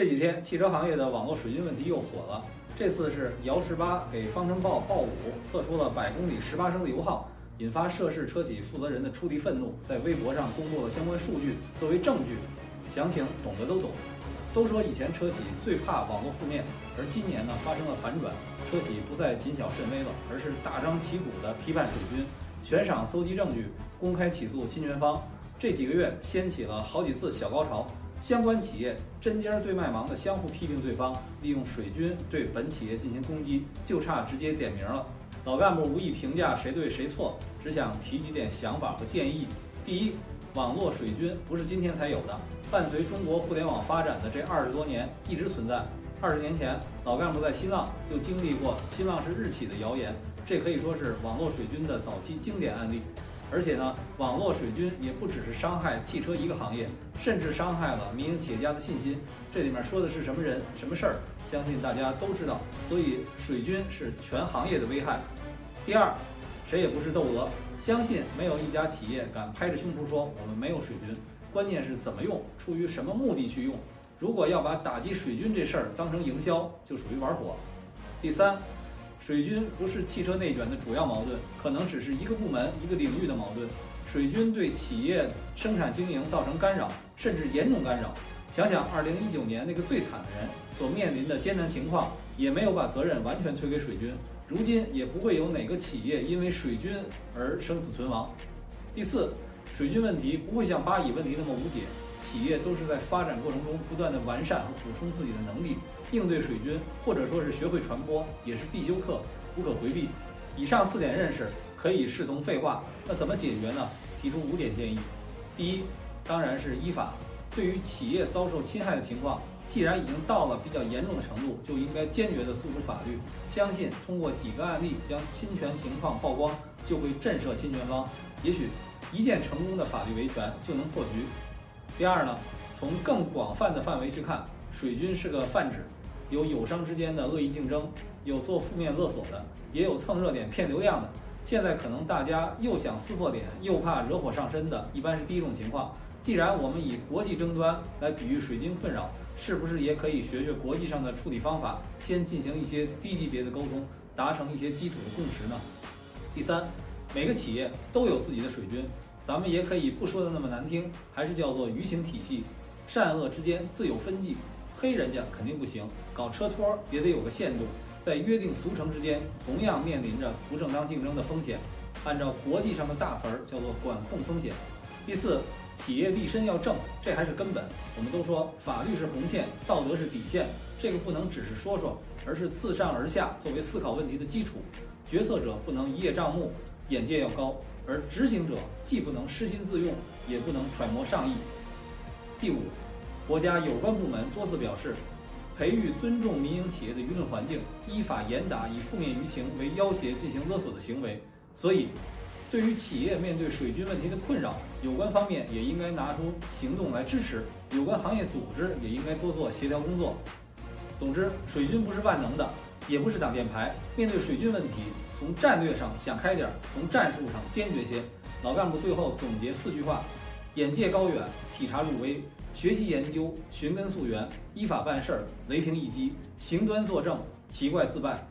这几天汽车行业的网络水军问题又火了，这次是姚十八给方程豹豹五测出了百公里十八升的油耗，引发涉事车企负责人的出题愤怒，在微博上公布了相关数据作为证据，详情懂的都懂。都说以前车企最怕网络负面，而今年呢发生了反转，车企不再谨小慎微了，而是大张旗鼓地批判水军，悬赏搜集证据，公开起诉侵权方。这几个月掀起了好几次小高潮，相关企业针尖对麦芒的相互批评对方，利用水军对本企业进行攻击，就差直接点名了。老干部无意评价谁对谁错，只想提几点想法和建议。第一。网络水军不是今天才有的，伴随中国互联网发展的这二十多年一直存在。二十年前，老干部在新浪就经历过新浪是日企的谣言，这可以说是网络水军的早期经典案例。而且呢，网络水军也不只是伤害汽车一个行业，甚至伤害了民营企业家的信心。这里面说的是什么人、什么事儿，相信大家都知道。所以，水军是全行业的危害。第二，谁也不是窦娥。相信没有一家企业敢拍着胸脯说我们没有水军，关键是怎么用，出于什么目的去用。如果要把打击水军这事儿当成营销，就属于玩火。第三，水军不是汽车内卷的主要矛盾，可能只是一个部门、一个领域的矛盾。水军对企业生产经营造成干扰，甚至严重干扰。想想二零一九年那个最惨的人所面临的艰难情况，也没有把责任完全推给水军。如今也不会有哪个企业因为水军而生死存亡。第四，水军问题不会像巴以问题那么无解，企业都是在发展过程中不断的完善和补充自己的能力，应对水军或者说是学会传播也是必修课，不可回避。以上四点认识可以视同废话，那怎么解决呢？提出五点建议。第一，当然是依法。对于企业遭受侵害的情况，既然已经到了比较严重的程度，就应该坚决地诉诸法律。相信通过几个案例将侵权情况曝光，就会震慑侵权方。也许一件成功的法律维权就能破局。第二呢，从更广泛的范围去看，水军是个泛指，有友商之间的恶意竞争，有做负面勒索的，也有蹭热点骗流量的。现在可能大家又想撕破脸，又怕惹火上身的，一般是第一种情况。既然我们以国际争端来比喻水军困扰，是不是也可以学学国际上的处理方法，先进行一些低级别的沟通，达成一些基础的共识呢？第三，每个企业都有自己的水军，咱们也可以不说的那么难听，还是叫做舆情体系，善恶之间自有分际，黑人家肯定不行，搞车托也得有个限度，在约定俗成之间，同样面临着不正当竞争的风险，按照国际上的大词儿叫做管控风险。第四。企业立身要正，这还是根本。我们都说法律是红线，道德是底线，这个不能只是说说，而是自上而下作为思考问题的基础。决策者不能一叶障目，眼界要高，而执行者既不能失心自用，也不能揣摩上意。第五，国家有关部门多次表示，培育尊重民营企业的舆论环境，依法严打以负面舆情为要挟进行勒索的行为。所以。对于企业面对水军问题的困扰，有关方面也应该拿出行动来支持，有关行业组织也应该多做协调工作。总之，水军不是万能的，也不是挡箭牌。面对水军问题，从战略上想开点，从战术上坚决些。老干部最后总结四句话：眼界高远，体察入微，学习研究，寻根溯源，依法办事儿，雷霆一击，行端作证，奇怪自败。